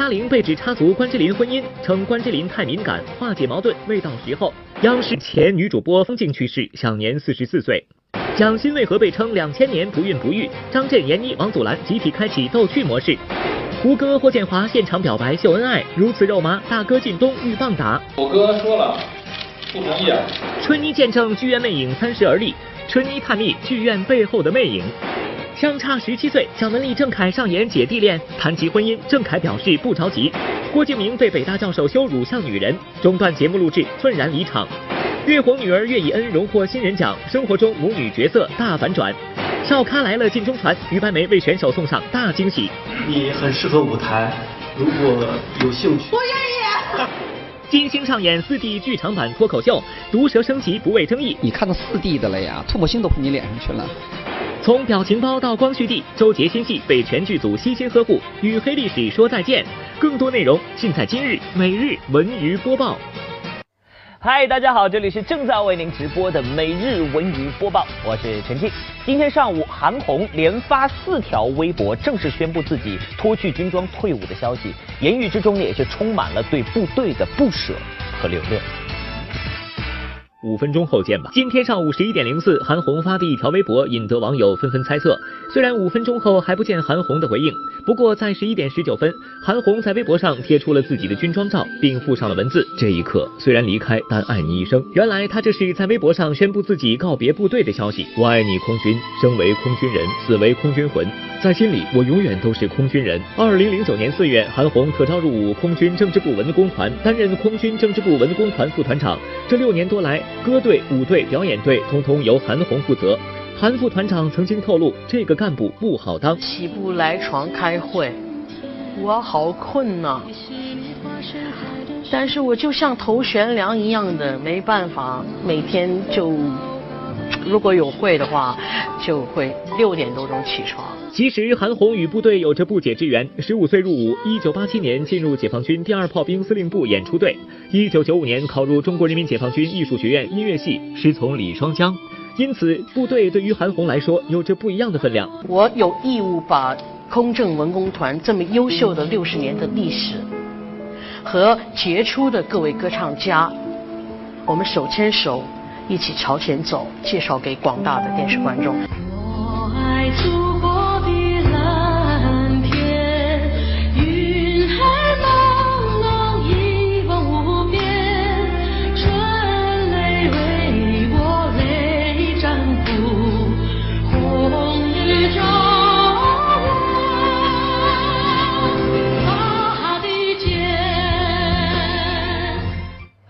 刘嘉玲被指插足关之琳婚姻，称关之琳太敏感，化解矛盾未到时候。央视前女主播方静去世，享年四十四岁。蒋欣为何被称两千年不孕不育？张震、闫妮、王祖蓝集体开启逗趣模式。胡歌、霍建华现场表白秀恩爱，如此肉麻，大哥靳东欲棒打。我哥说了，不同意啊。春妮见证剧院魅影三十而立，春妮探秘剧院背后的魅影。相差十七岁，蒋雯丽、郑恺上演姐弟恋，谈及婚姻，郑恺表示不着急。郭敬明被北大教授羞辱像女人，中断节目录制，愤然离场。月红女儿岳以恩荣获新人奖，生活中母女角色大反转。少咖来了进中传，于白眉为选手送上大惊喜。你很适合舞台，如果有兴趣，我愿意。金星上演四 D 剧场版脱口秀，毒舌升级不畏争议。你看到四 D 的了呀，唾沫星都喷你脸上去了。从表情包到光绪帝，周杰新戏被全剧组悉心呵护，与黑历史说再见。更多内容尽在今日每日文娱播报。嗨，大家好，这里是正在为您直播的每日文娱播报，我是陈静。今天上午，韩红连发四条微博，正式宣布自己脱去军装退伍的消息，言语之中也是充满了对部队的不舍和留恋。五分钟后见吧。今天上午十一点零四，韩红发的一条微博引得网友纷纷猜测。虽然五分钟后还不见韩红的回应，不过在十一点十九分，韩红在微博上贴出了自己的军装照，并附上了文字：“这一刻虽然离开，但爱你一生。”原来他这是在微博上宣布自己告别部队的消息。我爱你，空军，生为空军人，死为空军魂。在心里，我永远都是空军人。二零零九年四月，韩红特招入伍空军政治部文工团，担任空军政治部文工团副团长。这六年多来，歌队、舞队、表演队通通由韩红负责。韩副团长曾经透露，这个干部不好当，起不来床开会，我好困呐。但是我就像头悬梁一样的，没办法，每天就。如果有会的话，就会六点多钟起床。其实韩红与部队有着不解之缘。十五岁入伍，一九八七年进入解放军第二炮兵司令部演出队，一九九五年考入中国人民解放军艺术学院音乐系，师从李双江。因此，部队对于韩红来说有着不一样的分量。我有义务把空政文工团这么优秀的六十年的历史和杰出的各位歌唱家，我们手牵手。一起朝前走，介绍给广大的电视观众。我爱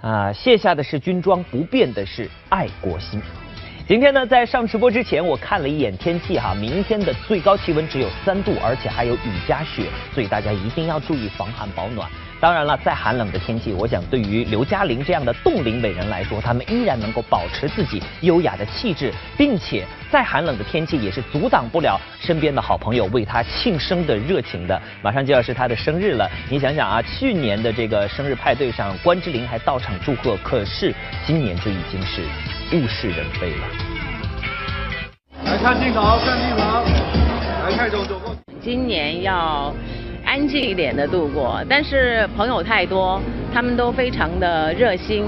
啊，卸下的是军装，不变的是。爱国心。今天呢，在上直播之前，我看了一眼天气哈，明天的最高气温只有三度，而且还有雨夹雪，所以大家一定要注意防寒保暖。当然了，再寒冷的天气，我想对于刘嘉玲这样的冻龄美人来说，她们依然能够保持自己优雅的气质，并且再寒冷的天气也是阻挡不了身边的好朋友为她庆生的热情的。马上就要是她的生日了，你想想啊，去年的这个生日派对上，关之琳还到场祝贺，可是今年就已经是物是人非了。来看镜头，看镜头，来看中主播。今年要。安静一点的度过，但是朋友太多，他们都非常的热心，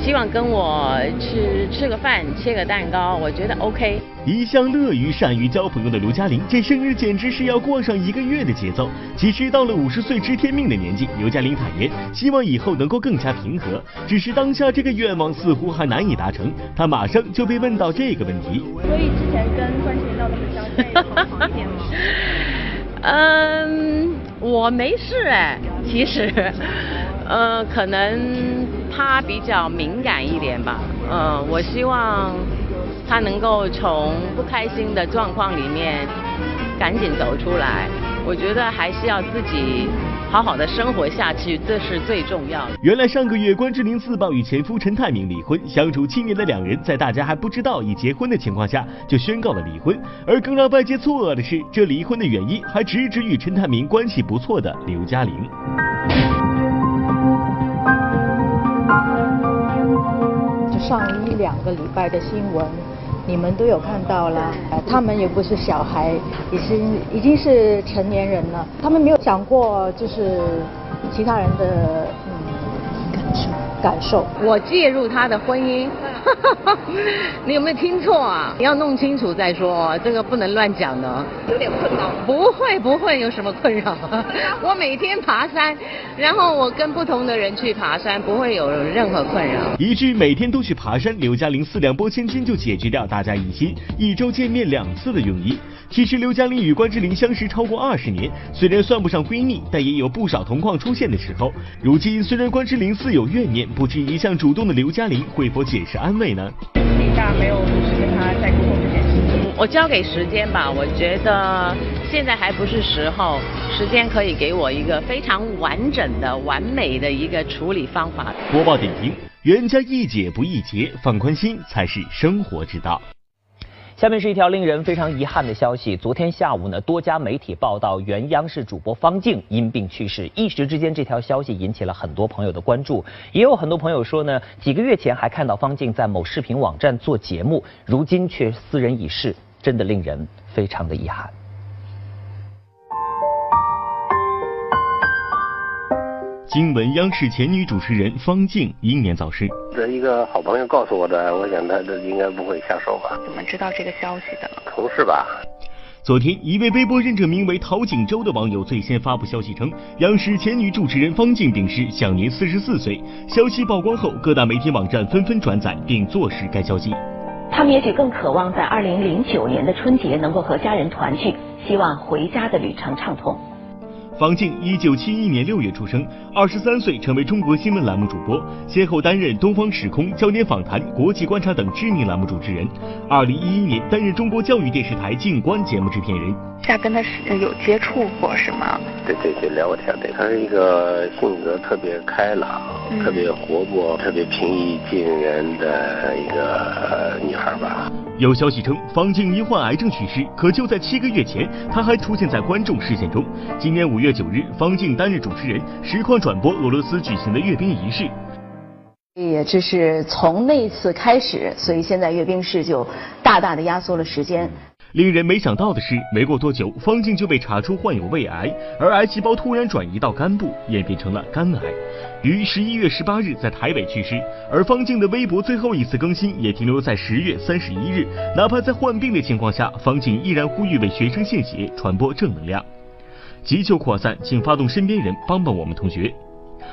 希望跟我吃吃个饭，切个蛋糕，我觉得 OK。一向乐于善于交朋友的刘嘉玲，这生日简直是要过上一个月的节奏。其实到了五十岁知天命的年纪，刘嘉玲坦言，希望以后能够更加平和。只是当下这个愿望似乎还难以达成。她马上就被问到这个问题。所以之前跟关心闹得很僵，现在好一点吗？嗯，我没事哎，其实，呃，可能他比较敏感一点吧，嗯，我希望他能够从不开心的状况里面赶紧走出来，我觉得还是要自己。好好的生活下去，这是最重要的。原来上个月关之琳自曝与前夫陈泰明离婚，相处七年的两人在大家还不知道已结婚的情况下就宣告了离婚。而更让外界错愕的是，这离婚的原因还直指与陈泰明关系不错的刘嘉玲。就上一两个礼拜的新闻，你们都有看到了，他们也不是小孩，已经已经是成年人了，他们没有想过就是其他人的嗯感受感受。我介入他的婚姻，你有没有听错啊？你要弄清楚再说，这个不能乱讲的。有点困扰。不会不会有什么困扰，我每天爬山，然后我跟不同的人去爬山，不会有任何困扰。一句每天都去爬山，刘嘉玲四两拨千斤就解决掉大家疑心一周见面两次的用意。其实刘嘉玲与关之琳相识超过二十年，虽然算不上闺蜜，但也有不少同框出现的时候。如今虽然关之琳似有怨念，不知一向主动的刘嘉玲会否解释安慰呢？底下没有就是跟他在沟通这件事情。我交给时间吧，我觉得现在还不是时候，时间可以给我一个非常完整的、完美的一个处理方法。播报点评：冤家宜解不宜结，放宽心才是生活之道。下面是一条令人非常遗憾的消息。昨天下午呢，多家媒体报道原央视主播方静因病去世，一时之间这条消息引起了很多朋友的关注。也有很多朋友说呢，几个月前还看到方静在某视频网站做节目，如今却斯人已逝，真的令人非常的遗憾。今闻央视前女主持人方静英年早逝。这一个好朋友告诉我的，我想他这应该不会下手吧？怎么知道这个消息的？同事吧。昨天，一位微博认证名为陶景洲的网友最先发布消息称，央视前女主持人方静病逝，享年四十四岁。消息曝光后，各大媒体网站纷纷转载并坐实该消息。他们也许更渴望在二零零九年的春节能够和家人团聚，希望回家的旅程畅通。方静一九七一年六月出生，二十三岁成为中国新闻栏目主播，先后担任《东方时空》《焦点访谈》《国际观察》等知名栏目主持人。二零一一年担任中国教育电视台静观节目制片人。下跟他是有接触过是吗？对对对，聊过天对，他是一个性格特别开朗、特别活泼、特别平易近人的一个女孩吧。有消息称，方静因患癌症去世，可就在七个月前，她还出现在观众视线中。今年五月九日，方静担任主持人，实况转播俄罗斯举行的阅兵仪式。也就是从那次开始，所以现在阅兵式就大大的压缩了时间。令人没想到的是，没过多久，方静就被查出患有胃癌，而癌细胞突然转移到肝部，演变成了肝癌，于十一月十八日在台北去世。而方静的微博最后一次更新也停留在十月三十一日，哪怕在患病的情况下，方静依然呼吁为学生献血，传播正能量。急求扩散，请发动身边人帮帮我们同学。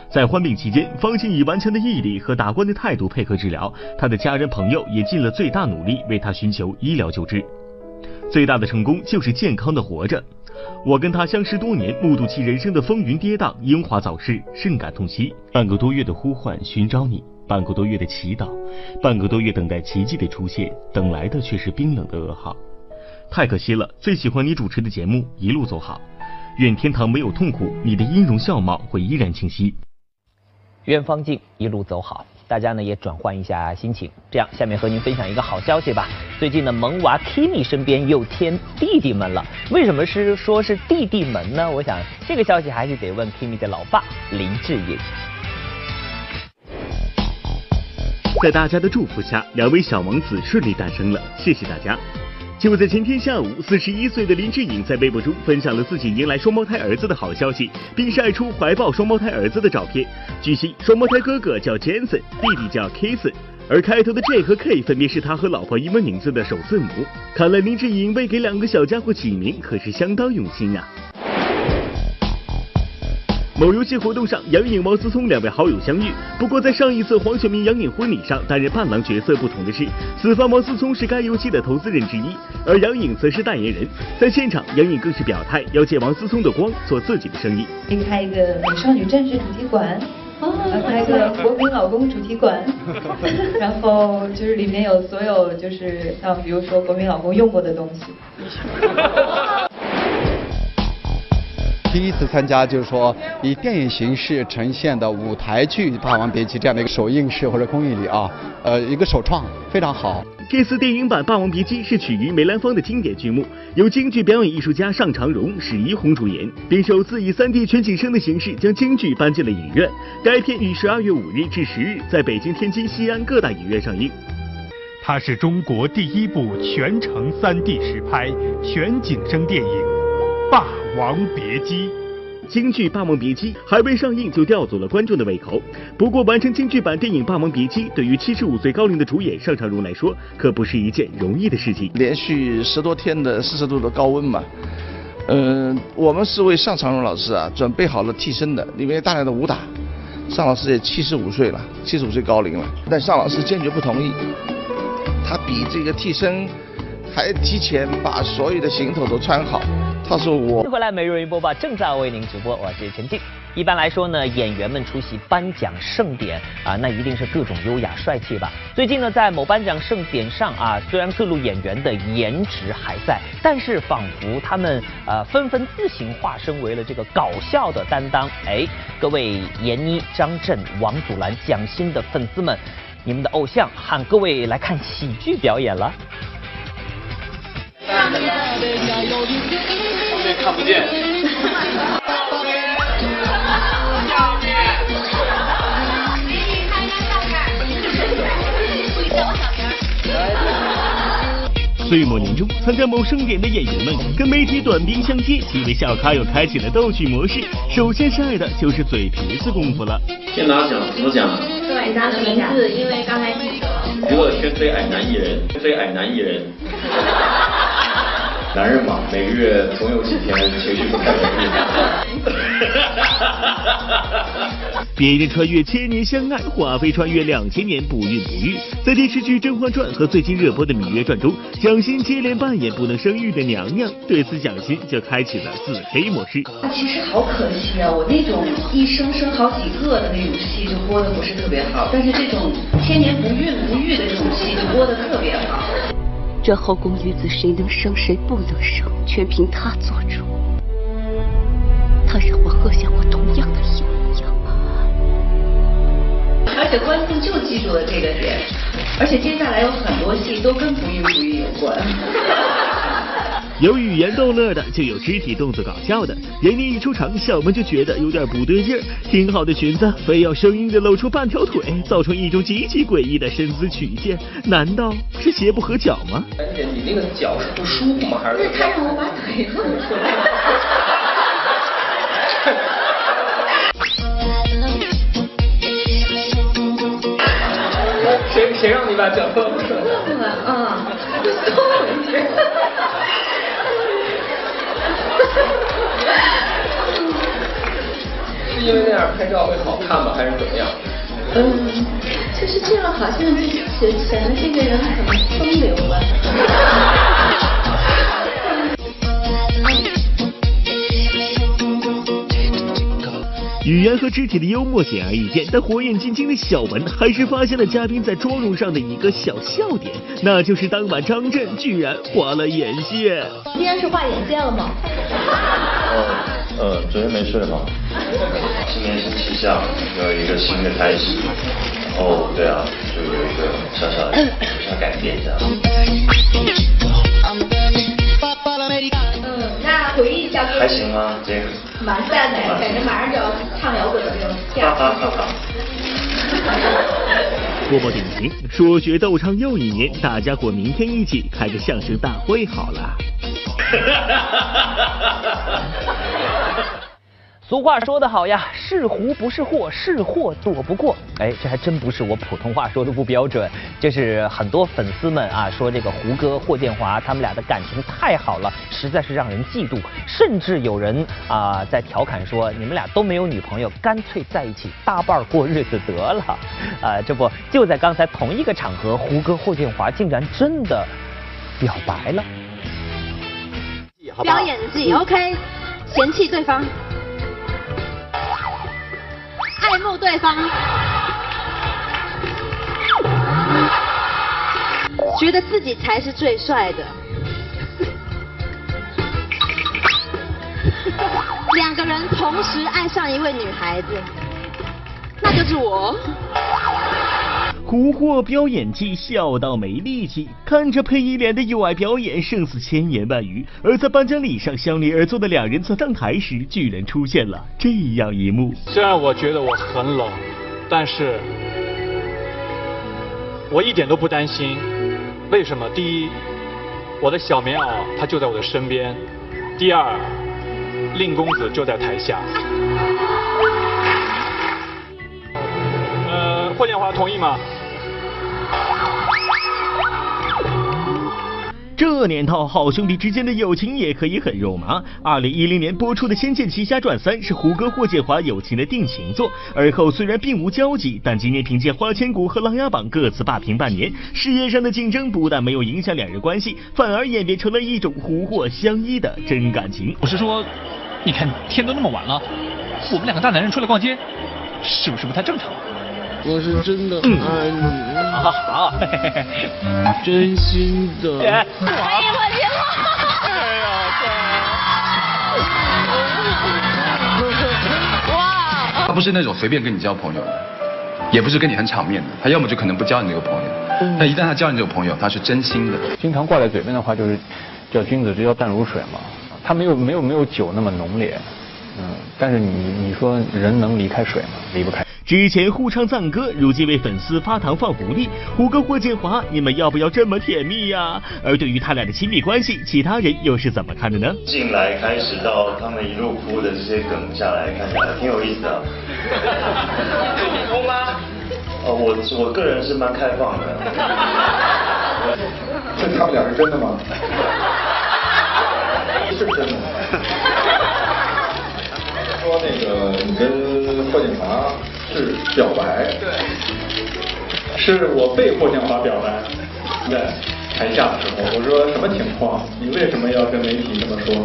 在患病期间，方静以顽强的毅力和达观的态度配合治疗，他的家人朋友也尽了最大努力为他寻求医疗救治。最大的成功就是健康的活着。我跟他相识多年，目睹其人生的风云跌宕、英华早逝，甚感痛惜。半个多月的呼唤寻找你，半个多月的祈祷，半个多月等待奇迹的出现，等来的却是冰冷的噩耗。太可惜了，最喜欢你主持的节目，一路走好。愿天堂没有痛苦，你的音容笑貌会依然清晰。愿方静一路走好。大家呢也转换一下心情，这样下面和您分享一个好消息吧。最近呢，萌娃 Kimi 身边又添弟弟们了。为什么是说是弟弟们呢？我想这个消息还是得问 Kimi 的老爸林志颖。在大家的祝福下，两位小王子顺利诞生了，谢谢大家。就在前天下午，四十一岁的林志颖在微博中分享了自己迎来双胞胎儿子的好消息，并晒出怀抱双胞胎儿子的照片。据悉，双胞胎哥哥叫 Jensen，弟弟叫 Kason，而开头的 J 和 K 分别是他和老婆英文名字的首字母。看来林志颖为给两个小家伙起名可是相当用心啊。某游戏活动上，杨颖、王思聪两位好友相遇。不过，在上一次黄晓明、杨颖婚礼上担任伴郎角色不同的是，此番王思聪是该游戏的投资人之一，而杨颖则是代言人。在现场，杨颖更是表态要借王思聪的光做自己的生意，开一个美少女战士主题馆，开个国民老公主题馆，然后就是里面有所有就是像比如说国民老公用过的东西。第一次参加就是说以电影形式呈现的舞台剧《霸王别姬》这样的一个首映式或者公映礼啊，呃，一个首创非常好。这次电影版《霸王别姬》是取于梅兰芳的经典剧目，由京剧表演艺术家尚长荣、史怡红主演，并首次以 3D 全景声的形式将京剧搬进了影院。该片于十二月五日至十日在北京、天津、西安各大影院上映。它是中国第一部全程 3D 实拍全景声电影《霸王别姬》。京剧《霸王别姬》还未上映就吊足了观众的胃口。不过，完成京剧版电影《霸王别姬》，对于七十五岁高龄的主演尚长荣来说，可不是一件容易的事情。连续十多天的四十度的高温嘛，嗯，我们是为尚长荣老师啊准备好了替身的，里面大量的武打。尚老师也七十五岁了，七十五岁高龄了，但尚老师坚决不同意，他比这个替身还提前把所有的行头都穿好。他说我。回来，每日一播报正在为您直播，我是陈静。一般来说呢，演员们出席颁奖盛典啊，那一定是各种优雅帅气吧。最近呢，在某颁奖盛典上啊，虽然各路演员的颜值还在，但是仿佛他们呃纷纷自行化身为了这个搞笑的担当。哎，各位闫妮、张震、王祖蓝、蒋欣的粉丝们，你们的偶像喊各位来看喜剧表演了。后面看不见。岁末年终，参加某盛典的演员们跟媒体短兵相接，几位小咖又开启了逗趣模式。首先晒的就是嘴皮子功夫了。先拿奖，怎么奖？对，拿的名字，因为刚才记得。娱乐圈最矮男艺人，最矮男艺人。男人嘛，每个月总有几天情绪不太稳定。别人穿越千年相爱，华妃穿越两千年不孕不育。在电视剧《甄嬛传》和最近热播的《芈月传》中，蒋欣接连扮演不能生育的娘娘，对此蒋欣就开启了自黑模式。其实好可惜啊，我那种一生生好几个的那种戏就播的不是特别好，但是这种千年不孕不育的这种戏就播的特别好。这后宫女子谁能生谁不能生，全凭她做主。她让我喝下我同样的一碗药。而且观众就记住了这个点，而且接下来有很多戏都跟不孕不育有关。有语言逗乐的，就有肢体动作搞笑的。闫妮一出场，小萌就觉得有点不对劲儿。挺好的裙子，非要生硬的露出半条腿，造成一种极其诡异的身姿曲线。难道是鞋不合脚吗？你那个脚是不舒服吗？还是？他让我把腿露出来。谁谁让你把脚露出来？嗯，收是因为那样拍照会好看吗？还是怎么样？嗯，就是这样，好像就显显得这个人很风流啊。语言和肢体的幽默显而易见，但火眼金睛的小文还是发现了嘉宾在妆容上的一个小笑点，那就是当晚张震居然画了眼线。今天是画眼线了吗？呃呃，昨天没睡好。今年是气象，要一个新的开始。然后对啊，就有一个小小的小小改变这样。嗯，那回忆一下。还行吗？这个。蛮赞的，感觉马上就要唱摇滚的那种调。播报点评：说学逗唱又一年，大家伙明天一起开个相声大会好了。俗话说得好呀，是狐不是祸，是祸躲不过。哎，这还真不是我普通话说的不标准，这是很多粉丝们啊说这个胡歌、霍建华他们俩的感情太好了，实在是让人嫉妒。甚至有人啊在调侃说，你们俩都没有女朋友，干脆在一起搭伴过日子得了。啊，这不就在刚才同一个场合，胡歌、霍建华竟然真的表白了。表演技 OK，嫌弃对方。爱慕对方，觉得自己才是最帅的。两个人同时爱上一位女孩子，那就是我。胡霍飙演技，笑到没力气，看着配一脸的友爱表演，胜似千言万语。而在颁奖礼上，相离而坐的两人在上台时，居然出现了这样一幕。虽然我觉得我很冷，但是我一点都不担心，为什么？第一，我的小棉袄它就在我的身边；第二，令公子就在台下。呃，霍建华同意吗？这年头，好兄弟之间的友情也可以很肉麻。二零一零年播出的《仙剑奇侠传三》是胡歌、霍建华友情的定情作，而后虽然并无交集，但今年凭借《花千骨》和《琅琊榜》各自霸屏半年，事业上的竞争不但没有影响两人关系，反而演变成了一种胡霍相依的真感情。我是说，你看天都那么晚了，我们两个大男人出来逛街，是不是不太正常？我是真的爱你，好好，真心的。姐，欢迎霍建华。哎呀，哇！他不是那种随便跟你交朋友的，也不是跟你很场面的，他要么就可能不交你这个朋友，但一旦他交你这个朋友，他是真心的。经常挂在嘴边的话就是，叫君子之交淡如水嘛，他没有没有没有酒那么浓烈，嗯，但是你你说人能离开水吗？离不开。之前互唱赞歌，如今为粉丝发糖放福利，胡歌、霍建华，你们要不要这么甜蜜呀？而对于他俩的亲密关系，其他人又是怎么看的呢？进来开始到他们一路哭的这些梗下来看起来挺有意思的。哭吗？呃，我我个人是蛮开放的。这他们俩是真的吗？是真的。是表白，对，是我被霍建华表白，在台下的时候，我说什么情况？你为什么要跟媒体这么说？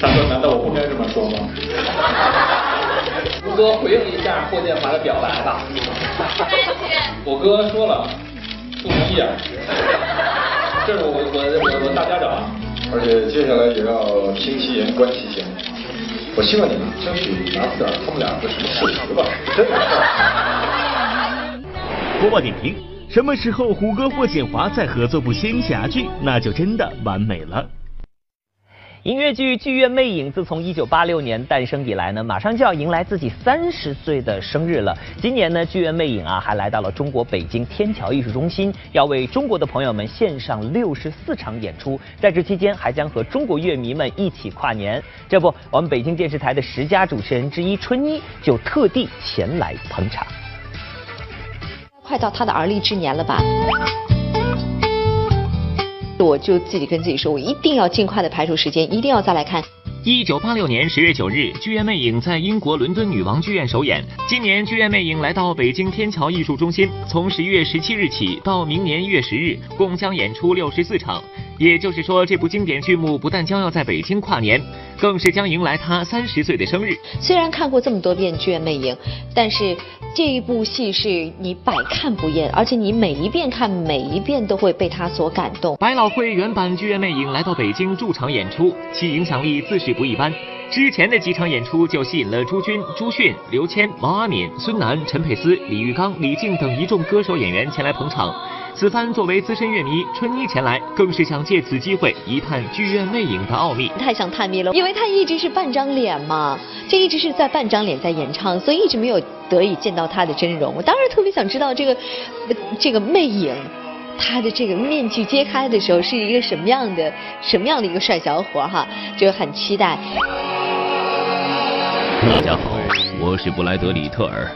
他说难道我不该这么说吗？胡哥回应一下霍建华的表白吧。我哥说了，不同意啊。这是我我我我大家长，而且接下来也要听其言观其行。我希望你们争取拿出点他们俩的什么事实吧，真的。播报点评：什么时候胡歌、霍建华再合作部仙侠剧，那就真的完美了。音乐剧《剧院魅影》自从一九八六年诞生以来呢，马上就要迎来自己三十岁的生日了。今年呢，《剧院魅影》啊还来到了中国北京天桥艺术中心，要为中国的朋友们献上六十四场演出。在这期间，还将和中国乐迷们一起跨年。这不，我们北京电视台的十佳主持人之一春妮就特地前来捧场。快到他的而立之年了吧？我就自己跟自己说，我一定要尽快的排除时间，一定要再来看。一九八六年十月九日，《剧院魅影》在英国伦敦女王剧院首演。今年，《剧院魅影》来到北京天桥艺术中心，从十一月十七日起到明年一月十日，共将演出六十四场。也就是说，这部经典剧目不但将要在北京跨年，更是将迎来他三十岁的生日。虽然看过这么多遍《剧院魅影》，但是这一部戏是你百看不厌，而且你每一遍看，每一遍都会被他所感动。百老汇原版《剧院魅影》来到北京驻场演出，其影响力自是不一般。之前的几场演出就吸引了朱军、朱迅、刘谦、毛阿敏、孙楠、陈佩斯、李玉刚、李静等一众歌手演员前来捧场。此番作为资深乐迷，春妮前来，更是想借此机会一探剧院魅影的奥秘。太想探秘了，因为他一直是半张脸嘛，这一直是在半张脸在演唱，所以一直没有得以见到他的真容。我当然特别想知道这个这个魅影，他的这个面具揭开的时候是一个什么样的什么样的一个帅小伙哈，就很期待。大家好，我是布莱德里特尔，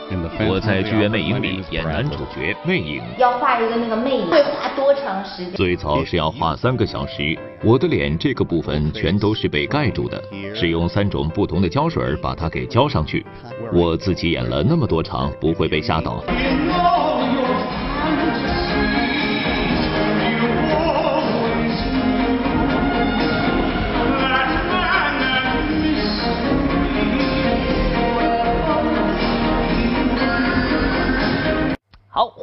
我在《剧院魅影》里演男主角魅影。要画一个那个魅影，会花多长时间？最早是要画三个小时，我的脸这个部分全都是被盖住的，是用三种不同的胶水把它给浇上去。我自己演了那么多场，不会被吓到。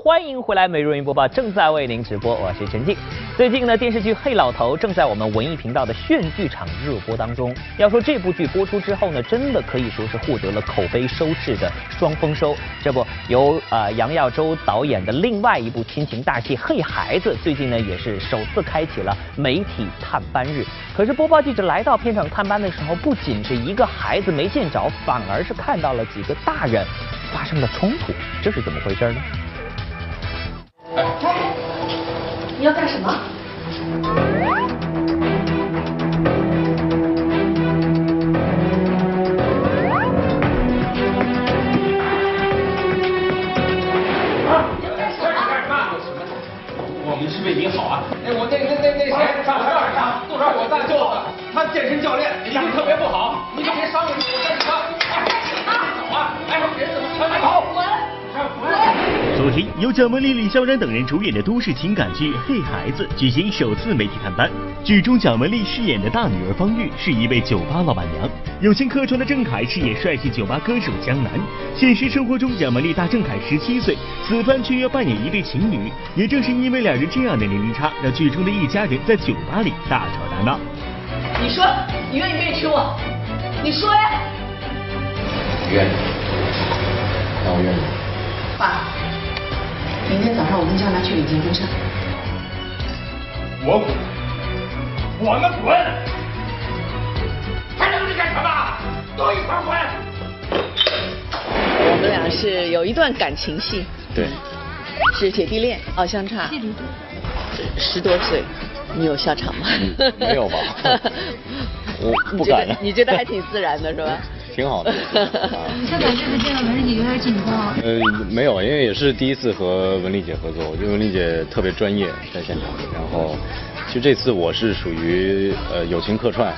欢迎回来，每日文娱播报正在为您直播，我是陈静。最近呢，电视剧《黑老头》正在我们文艺频道的炫剧场热播当中。要说这部剧播出之后呢，真的可以说是获得了口碑收视的双丰收。这不，由呃杨耀洲导演的另外一部亲情大戏《嘿孩子》，最近呢也是首次开启了媒体探班日。可是播报记者来到片场探班的时候，不仅是一个孩子没见着，反而是看到了几个大人发生了冲突，这是怎么回事呢？你要干什么？我们是为您好啊！哎，我那那那那谁，上上上，杜少我大舅子，他健身教练，体力特别不好，你可别伤着我，我跟你走啊！哎，人怎么穿好？滚！昨天，由蒋雯丽、李肖然等人主演的都市情感剧《嘿孩子》举行首次媒体探班。剧中，蒋雯丽饰演的大女儿方玉是一位酒吧老板娘，友情客串的郑恺饰演帅气酒吧歌手江南。现实生活中，蒋雯丽大郑恺十七岁，此番却要扮演一对情侣。也正是因为两人这样的年龄差，让剧中的一家人在酒吧里大吵大闹。你说，你愿不愿意娶我？你说呀！愿意，那我愿意。爸，明天早上我跟江南去领结婚证。我滚，我们滚！还愣着干什么？都一块滚！我们俩是有一段感情戏，对，是姐弟恋，哦，相差十多岁，你有笑场吗？没有吧？我不敢你觉得还挺自然的是吧？挺好的。肖导这次见到文丽姐有点紧张。呃，没有，因为也是第一次和文丽姐合作，我觉得文丽姐特别专业，在现场。然后，其实这次我是属于呃友情客串，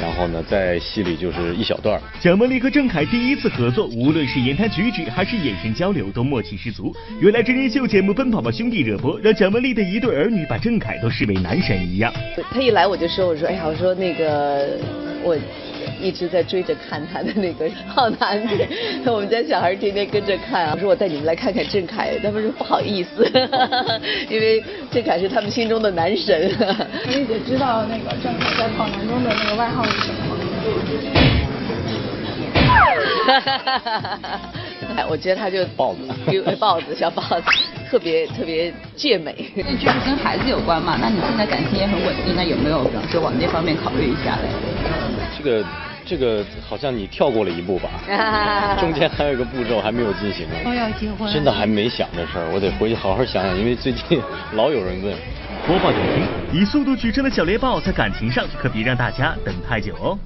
然后呢在戏里就是一小段儿。蒋雯丽和郑恺第一次合作，无论是言谈举止还是眼神交流，都默契十足。原来真人秀节目《奔跑吧兄弟》热播，让蒋雯丽的一对儿女把郑恺都视为男神一样。他一来我就说，我说哎呀，我说那个我 一直在追着看他的那个好男子，我们家小孩天天跟着看啊。我说我带你们来看看郑恺，他们说不好意思，因为郑恺是他们心中的男神。文丽姐知道那个郑恺在跑男中的那个外号是什么吗？哎，我觉得他就豹子，豹子，小豹子，特别特别健美。这剧是跟孩子有关嘛？那你现在感情也很稳定，那有没有比方说往那方面考虑一下嘞？这个这个好像你跳过了一步吧？中间还有一个步骤还没有进行呢。都要结婚。真的还没想这事儿，我得回去好好想想，因为最近 老有人问。播报点评：以速度取胜的小猎豹，在感情上可别让大家等太久哦。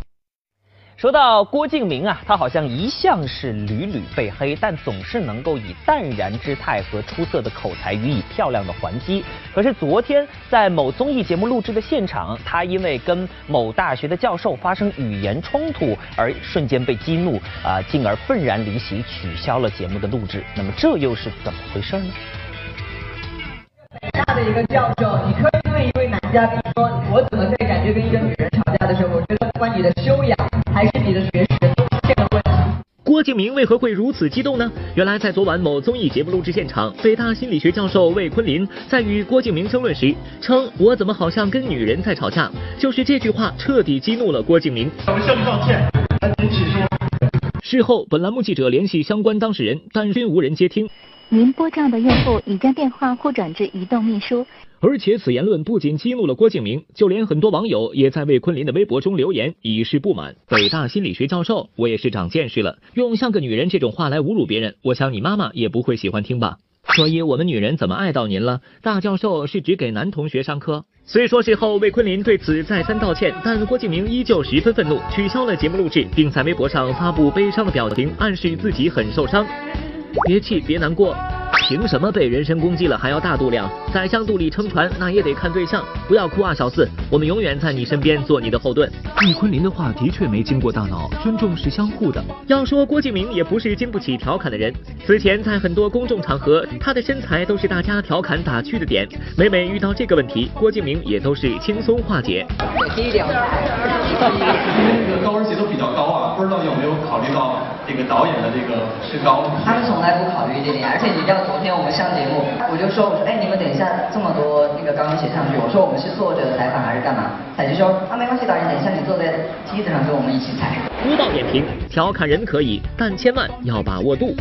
说到郭敬明啊，他好像一向是屡屡被黑，但总是能够以淡然之态和出色的口才予以漂亮的还击。可是昨天在某综艺节目录制的现场，他因为跟某大学的教授发生语言冲突而瞬间被激怒啊、进而愤然离席，取消了节目的录制。那么这又是怎么回事呢？大的一个教授，你可以问一位男嘉宾说，我怎么在感觉跟一个女人，不管你的修养还是你的学识都是这个问题。郭敬明为何会如此激动呢？原来在昨晚某综艺节目录制现场，北大心理学教授魏坤林在与郭敬明争论时称：“我怎么好像跟女人在吵架？”就是这句话彻底激怒了郭敬明。我向你道歉，赶紧起诉。事后，本栏目记者联系相关当事人，但均无人接听。您拨叫的用户已将电话互转至移动秘书。而且此言论不仅激怒了郭敬明，就连很多网友也在魏坤林的微博中留言以示不满。北大心理学教授，我也是长见识了，用像个女人这种话来侮辱别人，我想你妈妈也不会喜欢听吧。所以我们女人怎么爱到您了？大教授是只给男同学上课。虽说事后魏坤林对此再三道歉，但郭敬明依旧十分愤怒，取消了节目录制，并在微博上发布悲伤的表情，暗示自己很受伤。别气，别难过。凭什么被人身攻击了还要大度量？宰相肚里撑船，那也得看对象。不要哭啊，小四，我们永远在你身边，做你的后盾。易坤林的话的确没经过大脑，尊重是相互的。要说郭敬明也不是经不起调侃的人，此前在很多公众场合，他的身材都是大家调侃打趣的点。每每遇到这个问题，郭敬明也都是轻松化解。低调。这个高跟鞋都比较高啊，不知道有没有考虑到这个导演的这个身高？他们从来不考虑这点，而且你知道昨天我们上节目，我就说我说哎你们等一下这么多那个刚刚写上去，我说我们是坐着采访还是干嘛？采就说啊没关系，导演等一下你坐在梯子上跟我们一起采。播报点评：调侃人可以，但千万要把握度。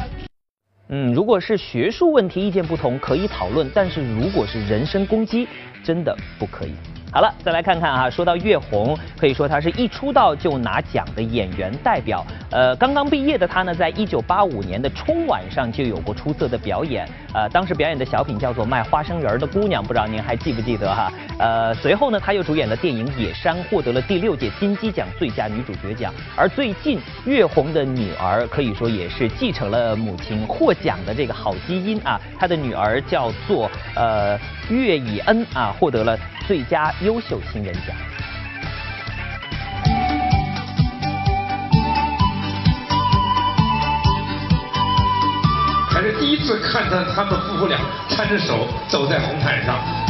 嗯，如果是学术问题意见不同可以讨论，但是如果是人身攻击，真的不可以。好了，再来看看啊，说到岳红，可以说她是一出道就拿奖的演员代表，呃，刚刚毕业的她呢，在一九八五年的春晚上就有过出色的表演。呃，当时表演的小品叫做《卖花生仁儿的姑娘》，不知道您还记不记得哈？呃，随后呢，她又主演了电影《野山》，获得了第六届金鸡奖最佳女主角奖。而最近月红的女儿可以说也是继承了母亲获奖的这个好基因啊，她的女儿叫做呃岳以恩啊，获得了最佳优秀新人奖。还是第一次看到他们夫妇俩搀着手走在红毯上。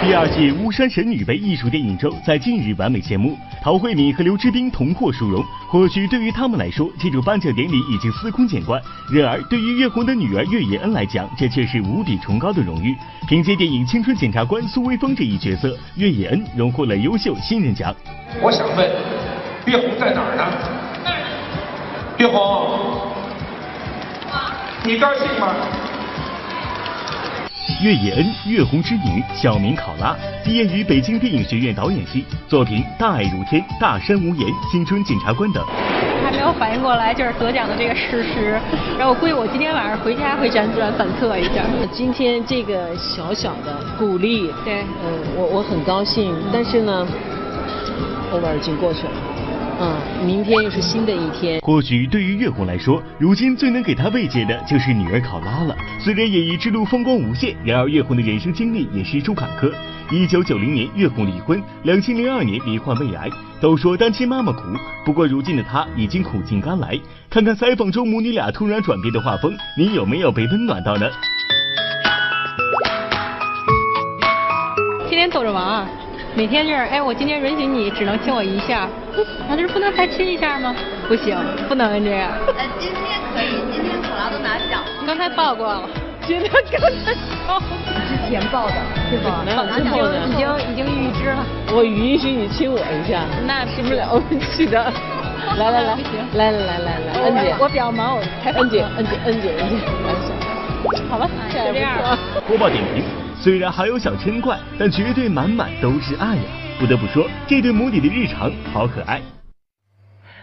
第二届巫山神女杯艺术电影周在近日完美谢幕，陶慧敏和刘志斌同获殊荣。或许对于他们来说，这种颁奖典礼已经司空见惯；然而，对于岳红的女儿岳野恩来讲，这却是无比崇高的荣誉。凭借电影《青春检察官苏威峰》这一角色，岳野恩荣获了优秀新人奖。我想问，岳红在哪儿呢？岳红。你高兴吗？岳野恩，岳红之女，小名考拉，毕业于北京电影学院导演系，作品《大爱如天》《大山无言》《青春检察官》等。还没有反应过来，就是得奖的这个事实。然后我估计我今天晚上回家会辗转反侧一下。今天这个小小的鼓励，对，嗯，我我很高兴，但是呢，over 已经过去了。嗯，明天又是新的一天。或许对于月红来说，如今最能给她慰藉的就是女儿考拉了。虽然演艺之路风光无限，然而月红的人生经历也十出坎坷。一九九零年月红离婚，两千零二年罹患胃癌。都说单亲妈妈苦，不过如今的她已经苦尽甘来。看看采访中母女俩突然转变的画风，你有没有被温暖到呢？天天逗着玩。每天就是，哎，我今天允许你只能亲我一下，那就是不能再亲一下吗？不行，不能这样。呃，今天可以，今天考拉都拿奖。刚才抱过了，今天刚才抱。之前抱的，对吧？没有拿奖已经已经预知了。我允许你亲我一下，那是不了不起的。来 来来，来来来来来，恩姐，我比较忙，我才恩姐，恩姐，恩姐，恩姐，好吧，就这样。播报点评。虽然还有小嗔怪，但绝对满满都是爱呀！不得不说，这对母女的日常好可爱。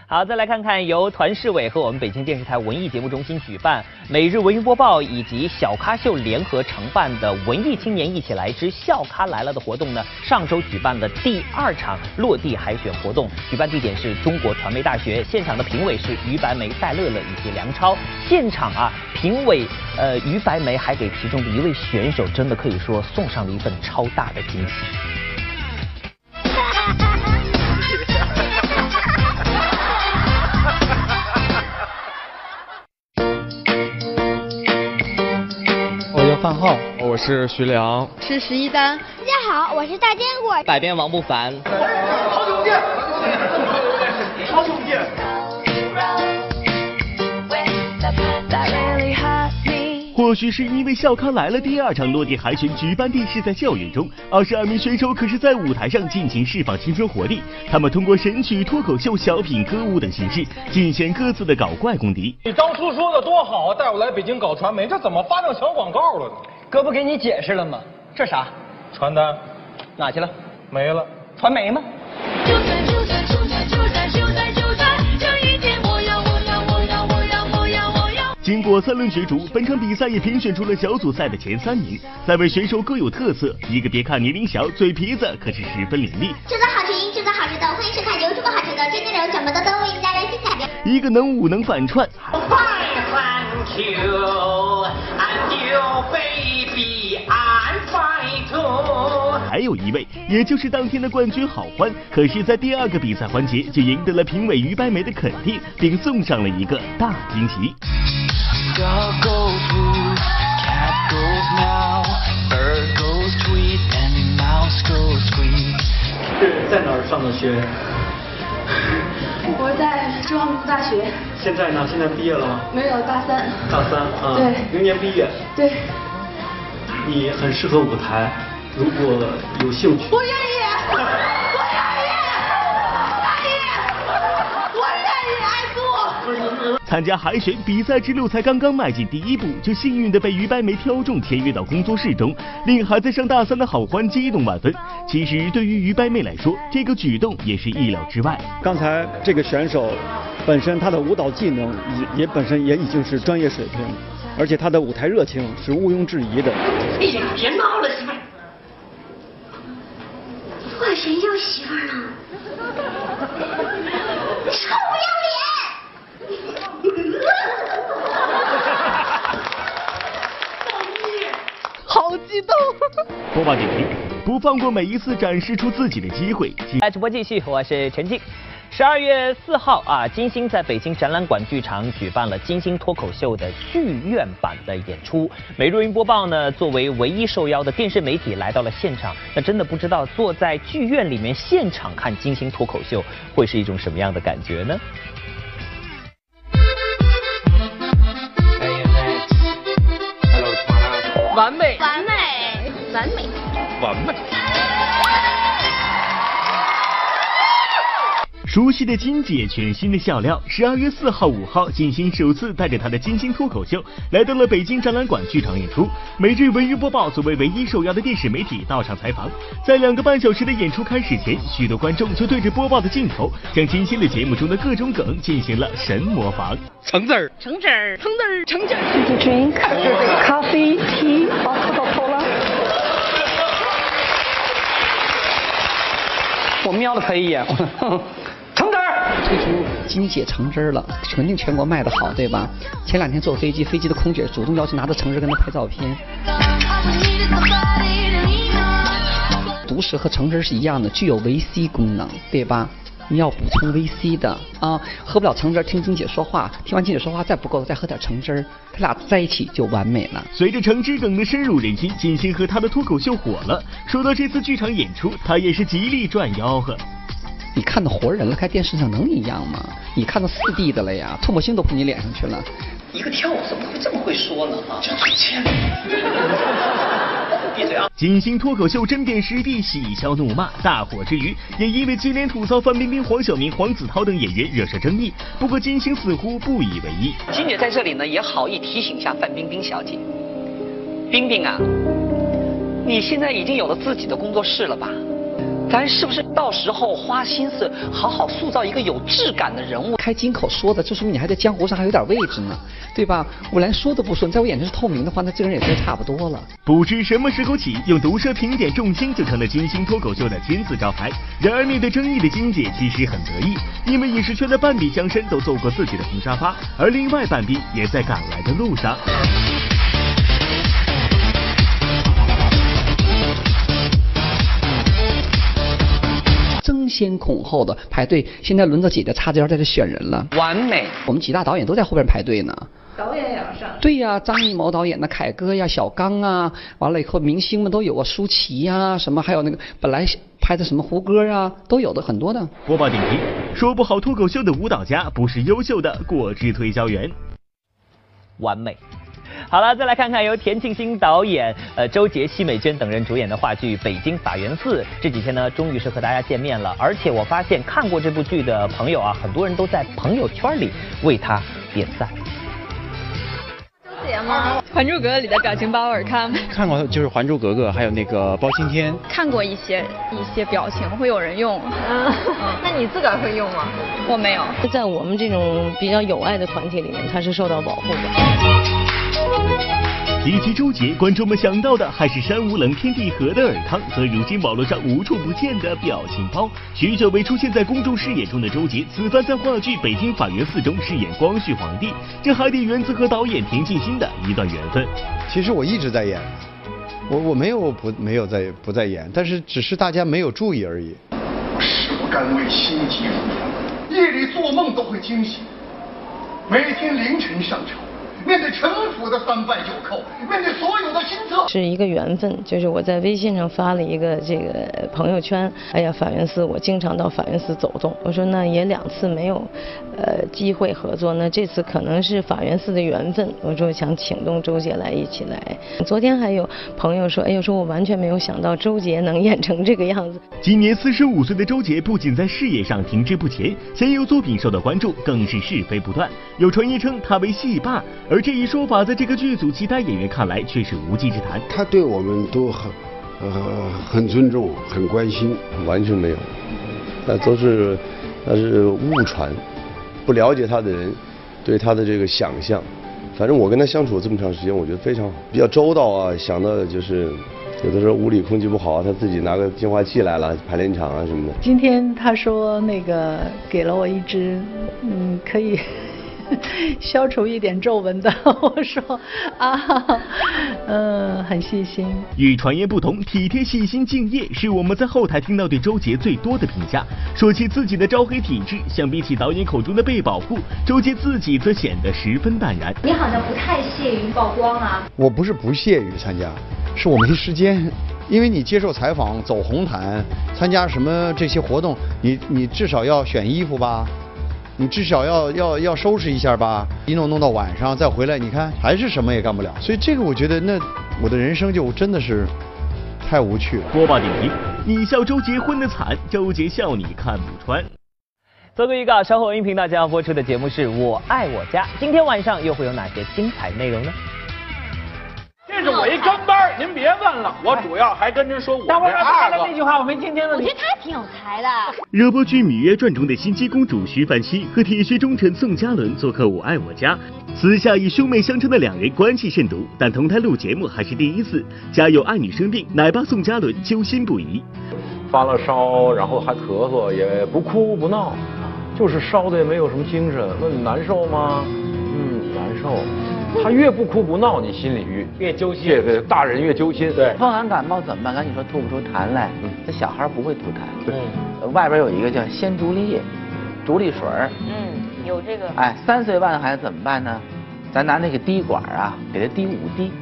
好，再来看看由团市委和我们北京电视台文艺节目中心举办，每日文娱播报以及小咖秀联合承办的文艺青年一起来之校咖来了的活动呢。上周举办了第二场落地海选活动，举办地点是中国传媒大学，现场的评委是于白梅、戴乐乐以及梁超。现场啊，评委呃于白梅还给其中的一位选手，真的可以说送上了一份超大的惊喜。范浩，我是徐良，是十一丹。大家好，我是大坚果。百变王不凡。或许是因为《校刊来了》第二场落地海选举办地是在校园中，二十二名选手可是在舞台上尽情释放青春活力。他们通过神曲、脱口秀、小品、歌舞等形式，尽显各自的搞怪功底。你当初说的多好啊，带我来北京搞传媒，这怎么发成小广告了呢？哥不给你解释了吗？这啥？传单，哪去了？没了。传媒吗？就在就在经过三轮角逐，本场比赛也评选出了小组赛的前三名。三位选手各有特色，一个别看年龄小，嘴皮子可是十分伶俐。制作好声音，制作好节奏，欢迎收看《如果好吃的真内容》，什么的都为您带来精彩。一个能舞能反串。还有一位，也就是当天的冠军郝欢，可是，在第二个比赛环节就赢得了评委于白梅的肯定，并送上了一个大惊喜。goes To cat Go now bird Go tweet and mouse Go Tweet 是在哪儿上的学？我在中央民族大学。现在呢？现在毕业了吗？没有大三。大三啊。对。明年毕业？对。你很适合舞台如果有兴趣。我愿意参加海选比赛之路才刚刚迈进第一步，就幸运的被于白眉挑中，签约到工作室中，令还在上大三的好欢激动万分。其实对于于白眉来说，这个举动也是意料之外。刚才这个选手本身他的舞蹈技能也也本身也已经是专业水平，而且他的舞台热情是毋庸置疑的。哎呀，别闹了，媳妇儿。管谁叫媳妇儿呢？臭不要脸！好激动！播报点评：不放过每一次展示出自己的机会。来，直播继续，我是陈静。十二月四号啊，金星在北京展览馆剧场举办了金星脱口秀的剧院版的演出。美若云播报呢，作为唯一受邀的电视媒体来到了现场。那真的不知道坐在剧院里面现场看金星脱口秀会是一种什么样的感觉呢？完美，完美，完美，完美。熟悉的金姐，全新的笑料。十二月四号、五号，金星首次带着她的金星脱口秀来到了北京展览馆剧场演出。每日文娱播报作为唯一受邀的电视媒体到场采访。在两个半小时的演出开始前，许多观众就对着播报的镜头，将金星的节目中的各种梗进行了神模仿。橙子儿，橙汁儿，橙汁儿，橙汁儿。Did you drink coffee, tea, or Coca-Cola? 我瞄了他一眼，橙汁儿。推出金姐橙汁儿了，肯定全国卖的好，对吧？前两天坐飞机，飞机的空姐主动要求拿着橙汁跟他拍照片。毒蛇和橙汁是一样的，具有维 C 功能，对吧？你要补充维 C 的啊，喝不了橙汁，听金姐说话，听完金姐说话再不够，再喝点橙汁儿，他俩在一起就完美了。随着橙汁梗的深入人心，金星和他的脱口秀火了。说到这次剧场演出，他也是极力赚吆喝。你看到活人了，开电视上能一样吗？你看到四 D 的了呀，唾沫星都扑你脸上去了。一个跳舞怎么会这么会说呢？啊，就嘴欠。闭嘴啊！金星脱口秀针砭时弊，喜笑怒骂，大火之余，也因为接连吐槽范冰冰、黄晓明、黄子韬等演员惹上争议。不过金星似乎不以为意。金姐在这里呢，也好意提醒一下范冰冰小姐。冰冰啊，你现在已经有了自己的工作室了吧？咱是不是到时候花心思好好塑造一个有质感的人物？开金口说的，这说明你还在江湖上还有点位置呢，对吧？我连说都不说，你在我眼中是透明的话，那这个人也算差不多了。不知什么时候起，用毒舌评点众星就成了金星脱口秀的金字招牌。然而面对争议的金姐其实很得意，因为影视圈的半壁江山都做过自己的红沙发，而另外半壁也在赶来的路上。争先恐后的排队，现在轮到姐姐插着腰在这选人了，完美！我们几大导演都在后边排队呢。导演也要上。对呀，张艺谋导演的凯哥呀、小刚啊，完了以后明星们都有啊，舒淇呀，什么还有那个本来拍的什么胡歌啊，都有的很多的。播报点评：说不好脱口秀的舞蹈家，不是优秀的果汁推销员。完美。好了，再来看看由田沁鑫导演、呃周杰、奚美娟等人主演的话剧《北京法源寺》，这几天呢，终于是和大家见面了。而且我发现看过这部剧的朋友啊，很多人都在朋友圈里为他点赞。周杰吗？《还珠格格》里的表情包，尔康？看过，就是《还珠格格》，还有那个包青天。看过一些一些表情会有人用。嗯，那你自个儿会用吗？我没有。在我们这种比较有爱的团体里面，他是受到保护的。提及周杰，观众们想到的还是山无棱天地合的尔康和如今网络上无处不见的表情包。许久未出现在公众视野中的周杰，此番在话剧《北京法源寺》中饰演光绪皇帝，这还得源自和导演田沁鑫的一段缘分。其实我一直在演，我我没有不没有在不在演，但是只是大家没有注意而已。是不甘为心急如焚，夜里做梦都会惊醒，每天凌晨上朝。面对城府的三拜九叩，面对所有的新策。是一个缘分，就是我在微信上发了一个这个朋友圈，哎呀，法源寺我经常到法源寺走动，我说那也两次没有，呃，机会合作，那这次可能是法源寺的缘分，我说想请动周杰来一起来。昨天还有朋友说，哎呦，说我完全没有想到周杰能演成这个样子。今年四十五岁的周杰不仅在事业上停滞不前，现有作品受到关注，更是是非不断。有传言称他为戏霸，而这一说法在这个剧组其他演员看来却是无稽之谈。他对我们都很呃很尊重，很关心，完全没有，那都是那是误传，不了解他的人对他的这个想象。反正我跟他相处这么长时间，我觉得非常好，比较周到啊，想到的就是。有的时候屋里空气不好啊，他自己拿个净化器来了，排练场啊什么的。今天他说那个给了我一支，嗯，可以 消除一点皱纹的。我说啊，嗯，很细心。与传言不同，体贴、细心、敬业是我们在后台听到对周杰最多的评价。说起自己的招黑体质，相比起导演口中的被保护，周杰自己则显得十分淡然。你好像不太屑于曝光啊。我不是不屑于参加。是我没时间，因为你接受采访、走红毯、参加什么这些活动，你你至少要选衣服吧，你至少要要要收拾一下吧，一弄弄到晚上再回来，你看还是什么也干不了。所以这个我觉得，那我的人生就真的是太无趣了。播报点评：你笑周杰混的惨，周杰笑你看不穿。做个预告，稍后音频大家要播出的节目是我爱我家，今天晚上又会有哪些精彩内容呢？这是我一跟班，您别问了，我主要还跟您说我。大伙儿刚才那句话我没听清楚。我觉得他挺有才的。热播剧《芈月传》中的心机公主徐凡熙和铁血忠臣宋嘉伦做客《我爱我家》，私下以兄妹相称的两人关系甚笃，但同台录节目还是第一次。家有爱女生病，奶爸宋嘉伦揪心不已。发了烧，然后还咳嗽，也不哭不闹，就是烧的也没有什么精神。问你难受吗？嗯，难受。他越不哭不闹，你心里越越揪心。对对，大人越揪心。对，风寒感冒怎么办？赶紧说吐不出痰来。嗯，这小孩不会吐痰。对，外边有一个叫鲜竹沥液，竹沥水嗯，有这个。哎，三岁半的孩子怎么办呢？咱拿那个滴管啊，给他滴五滴。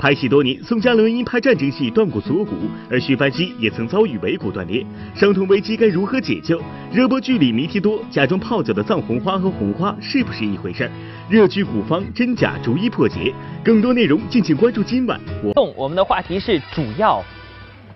拍戏多年，宋佳伦因拍战争戏断过锁骨，而徐帆熙也曾遭遇尾骨断裂，伤痛危机该如何解救？热播剧里谜题多，假装泡脚的藏红花和红花是不是一回事？热剧古方真假逐一破解，更多内容敬请关注今晚。我我们的话题是主要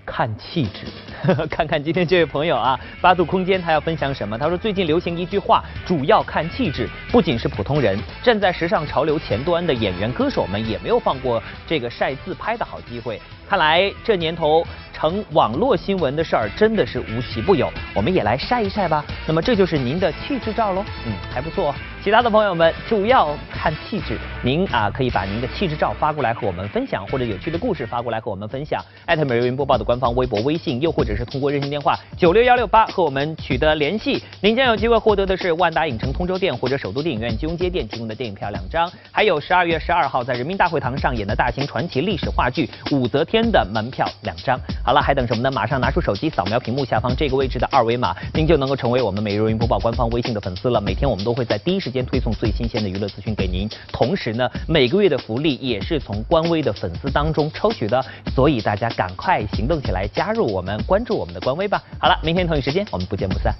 看气质。看看今天这位朋友啊，八度空间他要分享什么？他说最近流行一句话，主要看气质。不仅是普通人，站在时尚潮流前端的演员歌手们也没有放过这个晒自拍的好机会。看来这年头成网络新闻的事儿真的是无奇不有。我们也来晒一晒吧。那么这就是您的气质照喽，嗯，还不错。其他的朋友们主要看气质，您啊可以把您的气质照发过来和我们分享，或者有趣的故事发过来和我们分享。艾特每日云播报的官方微博、微信，又或者是通过热线电话九六幺六八和我们取得联系，您将有机会获得的是万达影城通州店或者首都电影院金融街店提供的电影票两张，还有十二月十二号在人民大会堂上演的大型传奇历史话剧《武则天》的门票两张。好了，还等什么呢？马上拿出手机扫描屏幕下方这个位置的二维码，您就能够成为我们每日云播报官方微信的粉丝了。每天我们都会在第一时间推送最新鲜的娱乐资讯给您，同时呢，每个月的福利也是从官微的粉丝当中抽取的，所以大家赶快行动起来，加入我们，关注我们的官微吧。好了，明天同一时间我们不见不散。